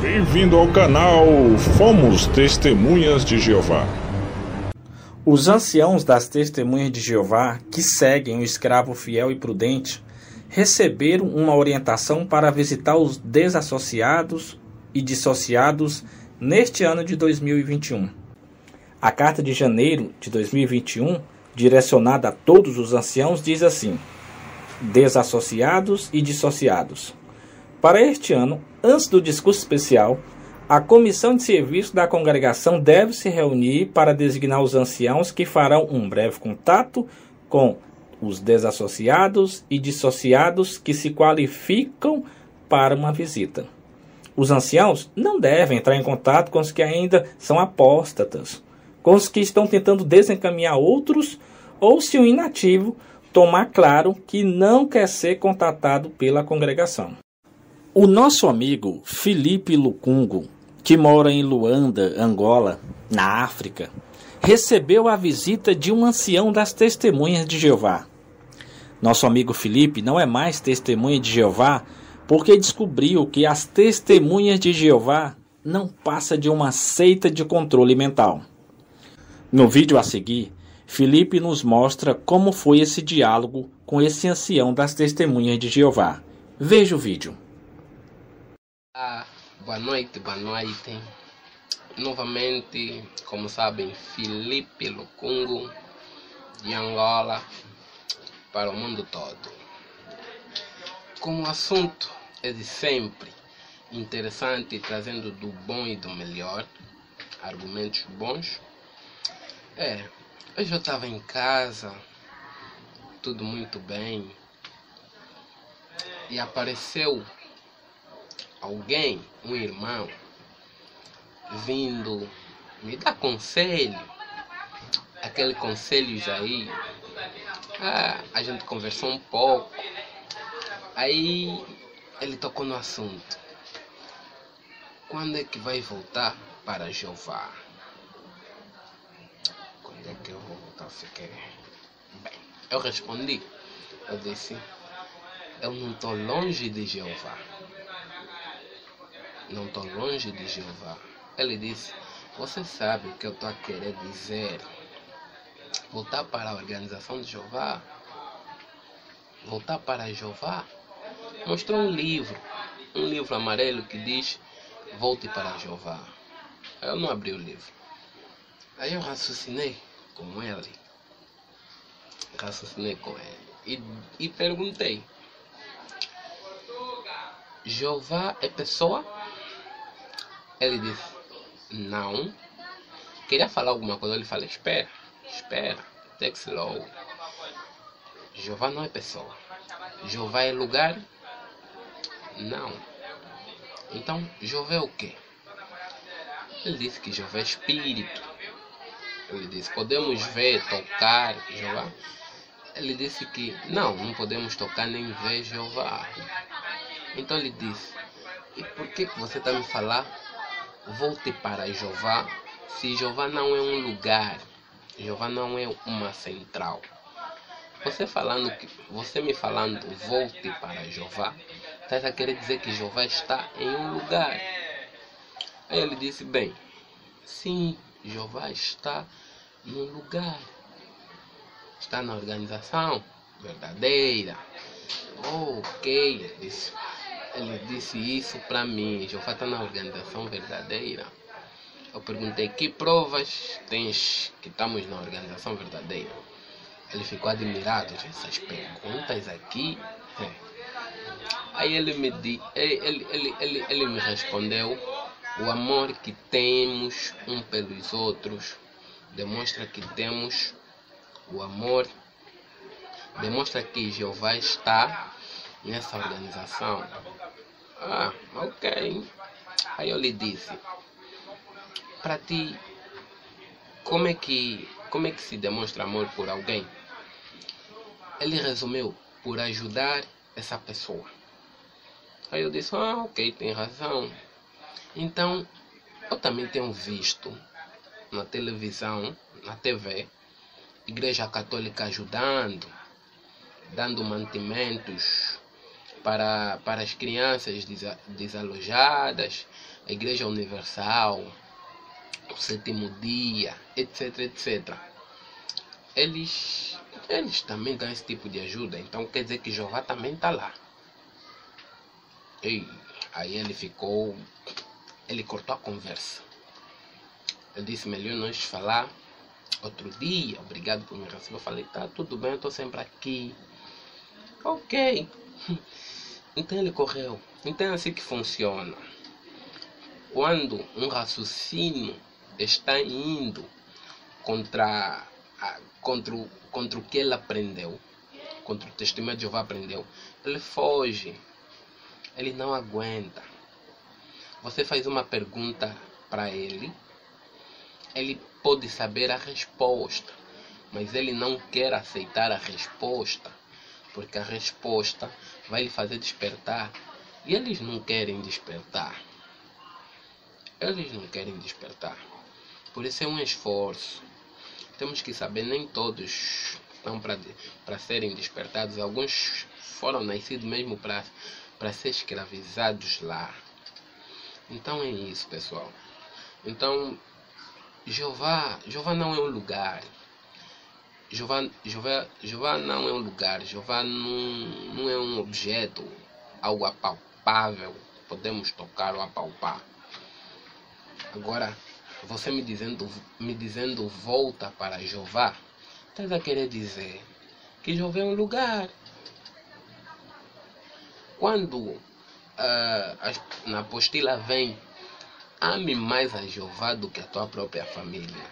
Bem-vindo ao canal Fomos Testemunhas de Jeová. Os anciãos das Testemunhas de Jeová, que seguem o escravo fiel e prudente, receberam uma orientação para visitar os desassociados e dissociados neste ano de 2021. A carta de janeiro de 2021, direcionada a todos os anciãos, diz assim: Desassociados e dissociados. Para este ano, antes do discurso especial, a comissão de serviço da congregação deve se reunir para designar os anciãos que farão um breve contato com os desassociados e dissociados que se qualificam para uma visita. Os anciãos não devem entrar em contato com os que ainda são apóstatas, com os que estão tentando desencaminhar outros, ou se o inativo tomar claro que não quer ser contatado pela congregação. O nosso amigo Felipe Lucungo, que mora em Luanda, Angola, na África, recebeu a visita de um ancião das Testemunhas de Jeová. Nosso amigo Felipe não é mais testemunha de Jeová porque descobriu que as testemunhas de Jeová não passa de uma seita de controle mental. No vídeo a seguir, Felipe nos mostra como foi esse diálogo com esse ancião das testemunhas de Jeová. Veja o vídeo. Boa noite, boa noite. Novamente, como sabem, Felipe Lucungo, de Angola, para o mundo todo. Como assunto é de sempre interessante, trazendo do bom e do melhor, argumentos bons. É, hoje eu estava em casa, tudo muito bem, e apareceu alguém, um irmão, vindo me dar conselho, aquele conselho aí. Ah, a gente conversou um pouco. Aí ele tocou no assunto. Quando é que vai voltar para Jeová? Quando é que eu vou voltar? Quer? Bem, eu respondi. Eu disse, eu não estou longe de Jeová não estou longe de Jeová. Ele disse: Você sabe o que eu estou a querer dizer? Voltar para a organização de Jeová? Voltar para Jeová? Mostrou um livro, um livro amarelo que diz: Volte para Jeová. Eu não abri o livro. Aí eu raciocinei com ele. Raciocinei com ele. E, e perguntei: Jeová é pessoa? Ele disse, não. Queria falar alguma coisa, ele falou, espera, espera, take slow. Jeová não é pessoa. Jeová é lugar? Não. Então, Jeová é o quê? Ele disse que Jeová é espírito. Ele disse, podemos ver, tocar Jeová? Ele disse que não, não podemos tocar nem ver Jeová. Então ele disse, e por que, que você está me falando volte para Jeová, se Jeová não é um lugar, Jeová não é uma central. Você falando que você me falando volte para Jeová, está a querer dizer que Jeová está em um lugar. Aí ele disse, bem, sim, Jeová está num lugar. Está na organização verdadeira. Ok, disse. Ele disse isso para mim. Jeová está na organização verdadeira. Eu perguntei que provas tens que estamos na organização verdadeira. Ele ficou admirado. Essas perguntas aqui. É. Aí ele me, di, ele, ele, ele, ele me respondeu: o amor que temos um pelos outros demonstra que temos o amor, demonstra que Jeová está nessa organização. Ah, ok. Aí eu lhe disse, para ti, como é que como é que se demonstra amor por alguém? Ele resumiu por ajudar essa pessoa. Aí eu disse, ah, ok, tem razão. Então, eu também tenho visto na televisão, na TV, Igreja Católica ajudando, dando mantimentos para, para as crianças desa, desalojadas, a Igreja Universal, o sétimo dia, etc, etc. Eles, eles também dão esse tipo de ajuda, então quer dizer que Jeová também está lá. E aí ele ficou, ele cortou a conversa. Eu disse, melhor nós falar outro dia, obrigado por me receber. Eu falei, tá tudo bem, eu estou sempre aqui. Ok. Ele correu. Então é assim que funciona. Quando um raciocínio está indo contra, contra, contra o que ele aprendeu, contra o testemunho de Jeová aprendeu, ele foge. Ele não aguenta. Você faz uma pergunta para ele, ele pode saber a resposta, mas ele não quer aceitar a resposta, porque a resposta vai lhe fazer despertar. E eles não querem despertar. Eles não querem despertar. Por isso é um esforço. Temos que saber, nem todos estão para serem despertados. Alguns foram nascidos mesmo para ser escravizados lá. Então é isso, pessoal. Então, Jeová, Jeová não é um lugar. Jeová, Jeová, Jeová não é um lugar. Jeová não, não é um objeto, algo apalpável. Podemos tocar ou apalpar. Agora, você me dizendo, me dizendo volta para Jeová, estás a querer dizer que Jeová é um lugar. Quando uh, na apostila vem ame mais a Jeová do que a tua própria família.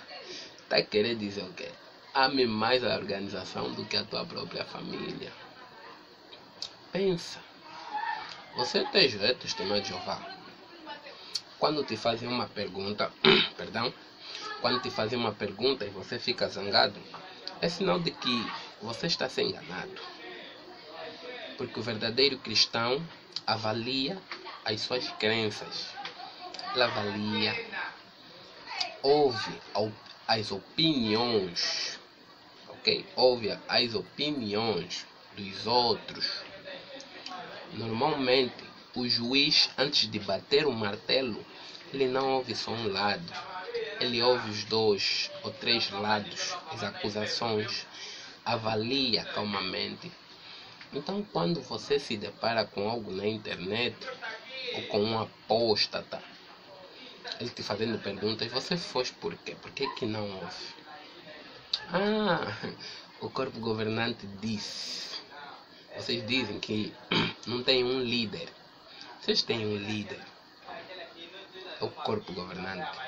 Está querendo dizer o quê? Ame mais a organização do que a tua própria família. Pensa. Você tem é testemunho de Jeová. Quando te fazem uma pergunta, perdão, quando te fazem uma pergunta e você fica zangado, é sinal de que você está se enganado. Porque o verdadeiro cristão avalia as suas crenças ela avalia, ouve as opiniões, Ouve as opiniões dos outros. Normalmente, o juiz, antes de bater o martelo, ele não ouve só um lado, ele ouve os dois ou três lados, as acusações, avalia calmamente. Então, quando você se depara com algo na internet ou com um apóstata, ele te fazendo perguntas, você foge por quê? Por que, que não ouve? Ah, o corpo governante disse. Vocês dizem que não tem um líder. Vocês têm um líder. É o corpo governante.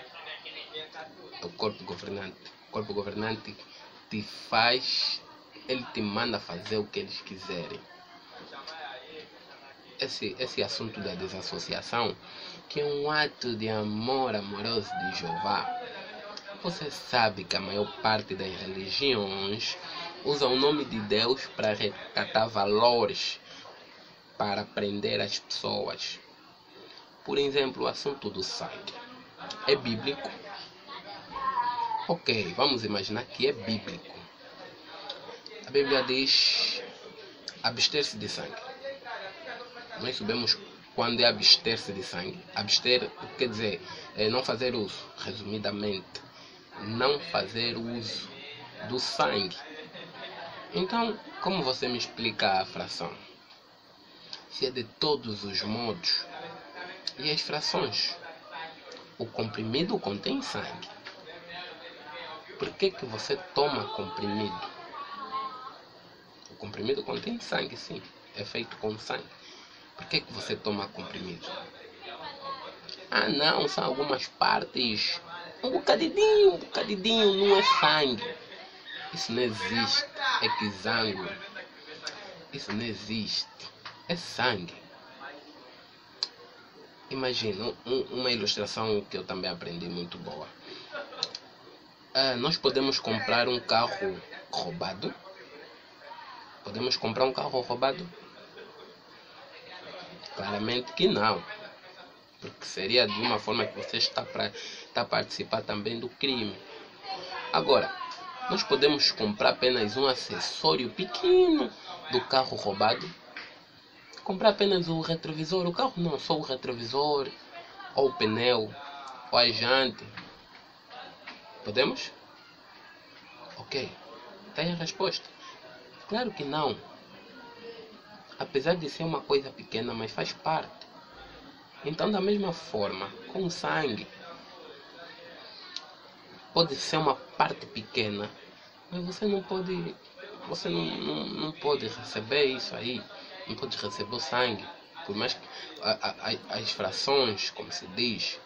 É o corpo governante. O corpo governante te faz, ele te manda fazer o que eles quiserem. Esse, esse assunto da desassociação que é um ato de amor amoroso de Jeová. Você sabe que a maior parte das religiões usa o nome de Deus para recatar valores, para prender as pessoas. Por exemplo, o assunto do sangue. É bíblico? Ok, vamos imaginar que é bíblico. A Bíblia diz abster-se de sangue. Nós sabemos quando é abster-se de sangue. Abster quer dizer é não fazer uso, resumidamente, não fazer uso do sangue. Então, como você me explica a fração? Se é de todos os modos, e as frações? O comprimido contém sangue. Por que, que você toma comprimido? O comprimido contém sangue, sim. É feito com sangue. Por que, que você toma comprimido? Ah não, são algumas partes. Um bocadinho, um bocadinho não é sangue. Isso não existe. É que sangue. Isso não existe. É sangue. Imagina um, uma ilustração que eu também aprendi muito boa. Ah, nós podemos comprar um carro roubado. Podemos comprar um carro roubado? Claramente que não. Porque seria de uma forma que você está para a participar também do crime. Agora, nós podemos comprar apenas um acessório pequeno do carro roubado. comprar apenas o retrovisor. O carro não só o retrovisor, ou o pneu, ou a jante. Podemos? Ok. Tem a resposta. Claro que não. Apesar de ser uma coisa pequena, mas faz parte. Então, da mesma forma, com sangue, pode ser uma parte pequena, mas você não pode, você não, não, não pode receber isso aí, não pode receber o sangue, por mais que a, a, as frações, como se diz.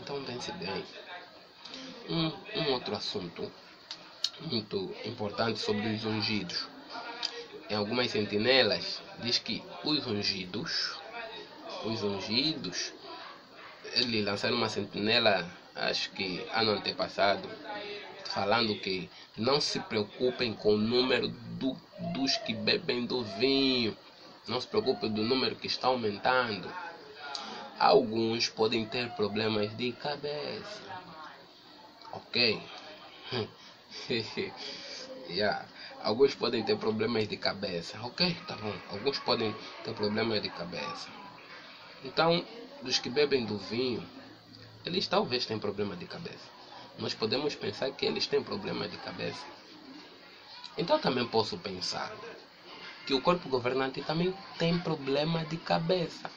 Então pense bem. Um, um outro assunto muito importante sobre os ungidos. Em algumas sentinelas diz que os ungidos, os ungidos, ele lançaram uma sentinela acho que ano antepassado, falando que não se preocupem com o número do, dos que bebem do vinho, não se preocupem do número que está aumentando. Alguns podem ter problemas de cabeça. Ok? yeah. Alguns podem ter problemas de cabeça. Ok? Tá bom. Alguns podem ter problemas de cabeça. Então, dos que bebem do vinho, eles talvez tenham problema de cabeça. Nós podemos pensar que eles têm problema de cabeça. Então também posso pensar que o corpo governante também tem problema de cabeça.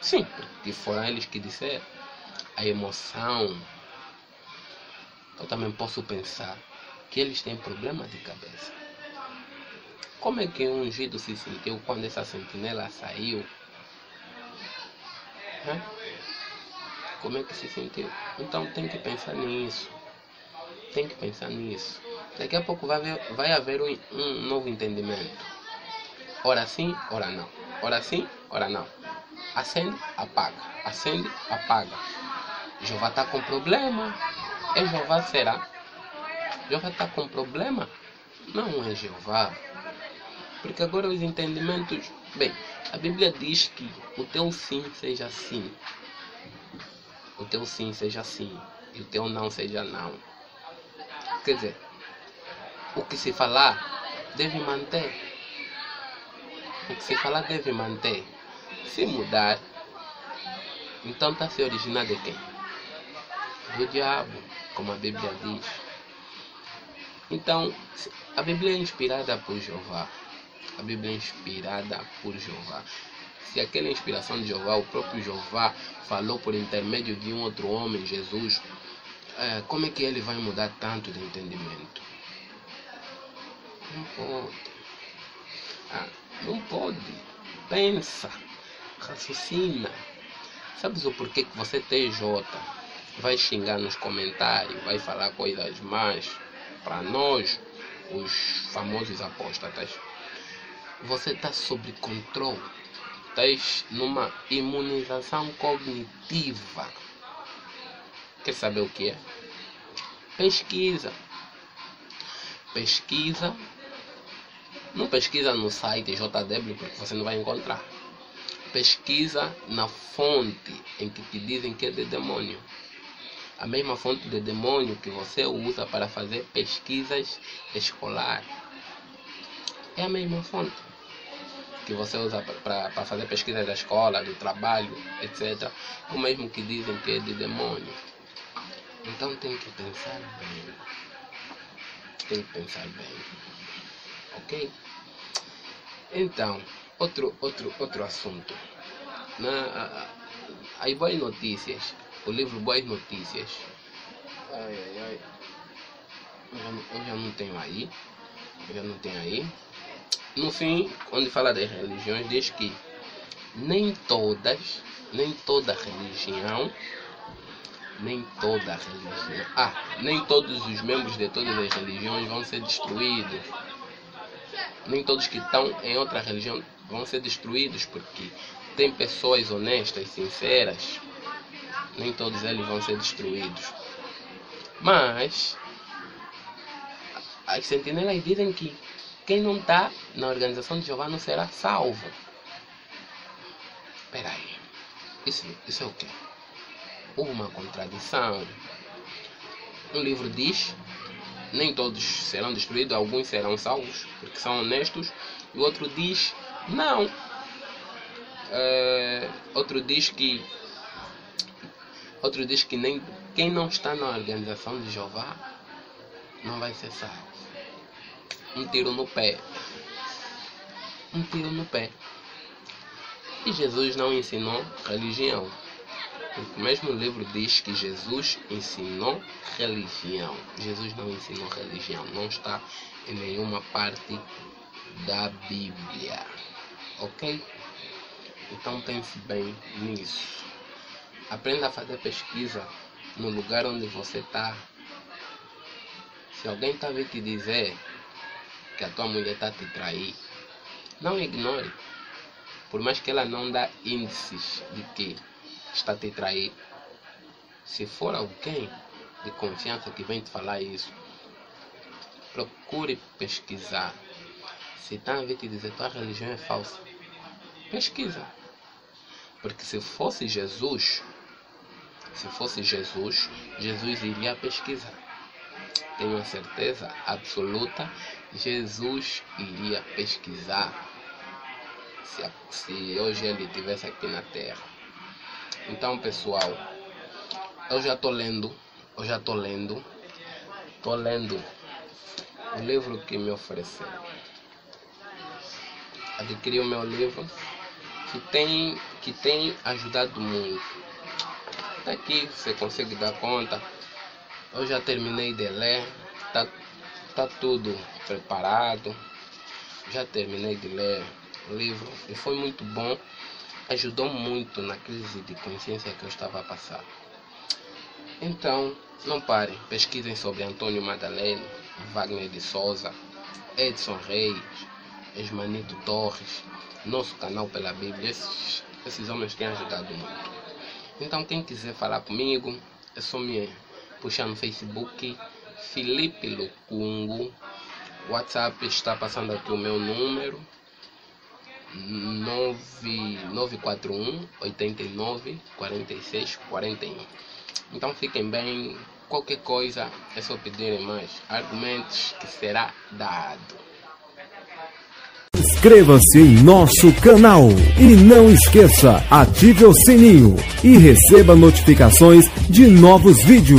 Sim, porque foram eles que disseram a emoção. Eu também posso pensar que eles têm problema de cabeça. Como é que um ungido se sentiu quando essa sentinela saiu? Hã? Como é que se sentiu. Então tem que pensar nisso. Tem que pensar nisso. Daqui a pouco vai haver, vai haver um, um novo entendimento. Ora sim, ora não. Ora sim, ora não. Acende, apaga. Acende, apaga. Jeová está com problema. É Jeová será? Jeová está com problema? Não é Jeová. Porque agora os entendimentos. Bem, a Bíblia diz que o teu sim seja sim o teu sim seja sim e o teu não seja não. Quer dizer, o que se falar deve manter. O que se falar deve manter. Se mudar, então está se originando de quem? Do diabo, como a Bíblia diz. Então, a Bíblia é inspirada por Jeová. A Bíblia é inspirada por Jeová. Se aquela inspiração de Jeová, o próprio Jeová falou por intermédio de um outro homem, Jesus, é, como é que ele vai mudar tanto de entendimento? Não pode. Ah, não pode. Pensa, raciocina. Sabes o porquê que você, TJ, vai xingar nos comentários, vai falar coisas mais para nós, os famosos apóstatas? Você está sob controle estás numa imunização cognitiva. Quer saber o que é? Pesquisa. Pesquisa. Não pesquisa no site JW porque você não vai encontrar. Pesquisa na fonte em que te dizem que é de demônio. A mesma fonte de demônio que você usa para fazer pesquisas escolares. É a mesma fonte que você usa para fazer pesquisa da escola, do trabalho, etc. O mesmo que dizem que é de demônio. Então tem que pensar bem. Tem que pensar bem. Ok? Então, outro, outro, outro assunto. Na, as boas notícias. O livro Boas Notícias. Ai, ai, ai. Eu já, eu já não tenho aí. Eu já não tenho aí. No fim, quando fala das religiões, diz que nem todas, nem toda religião, nem toda religião, ah, nem todos os membros de todas as religiões vão ser destruídos. Nem todos que estão em outra religião vão ser destruídos, porque tem pessoas honestas, sinceras, nem todos eles vão ser destruídos. Mas as sentinelas dizem que quem não está na organização de Jeová não será salvo. Peraí, isso, isso é o quê? Uma contradição. Um livro diz: nem todos serão destruídos, alguns serão salvos, porque são honestos. E o outro diz: não, É, outro diz que outro diz que nem quem não está na organização de Jeová não vai ser salvo. Um tiro no pé. Um tiro no pé. E Jesus não ensinou religião. O mesmo livro diz que Jesus ensinou religião. Jesus não ensinou religião. Não está em nenhuma parte da Bíblia. Ok? Então pense bem nisso. Aprenda a fazer pesquisa no lugar onde você está. Se alguém está vir te dizer que a tua mulher está te trair, não ignore. Por mais que ela não dá índices de que está te trair, se for alguém de confiança que vem te falar isso, procure pesquisar. Se está a vir te dizer tua religião é falsa, pesquisa. Porque se fosse Jesus, se fosse Jesus, Jesus iria pesquisar. Tenho certeza absoluta, Jesus iria pesquisar. Se, se hoje ele estivesse aqui na Terra. Então, pessoal, eu já estou lendo, eu já estou lendo, estou lendo o livro que me ofereceu. Adquiri o meu livro que tem, que tem ajudado muito. Tá aqui, você consegue dar conta. Eu já terminei de ler, tá, tá tudo preparado. Já terminei de ler o livro e foi muito bom ajudou muito na crise de consciência que eu estava a passar. Então, não parem, pesquisem sobre Antônio Madaleno, Wagner de Souza, Edson Reis, Esmanito Torres, nosso canal pela Bíblia. Esses, esses homens têm ajudado muito. Então, quem quiser falar comigo, é só me puxar no Facebook, Felipe Lucungo. WhatsApp está passando aqui o meu número. 941 89 46 41. Então fiquem bem. Qualquer coisa é só pedirem mais argumentos que será dado. Inscreva-se em nosso canal e não esqueça, ative o sininho e receba notificações de novos vídeos.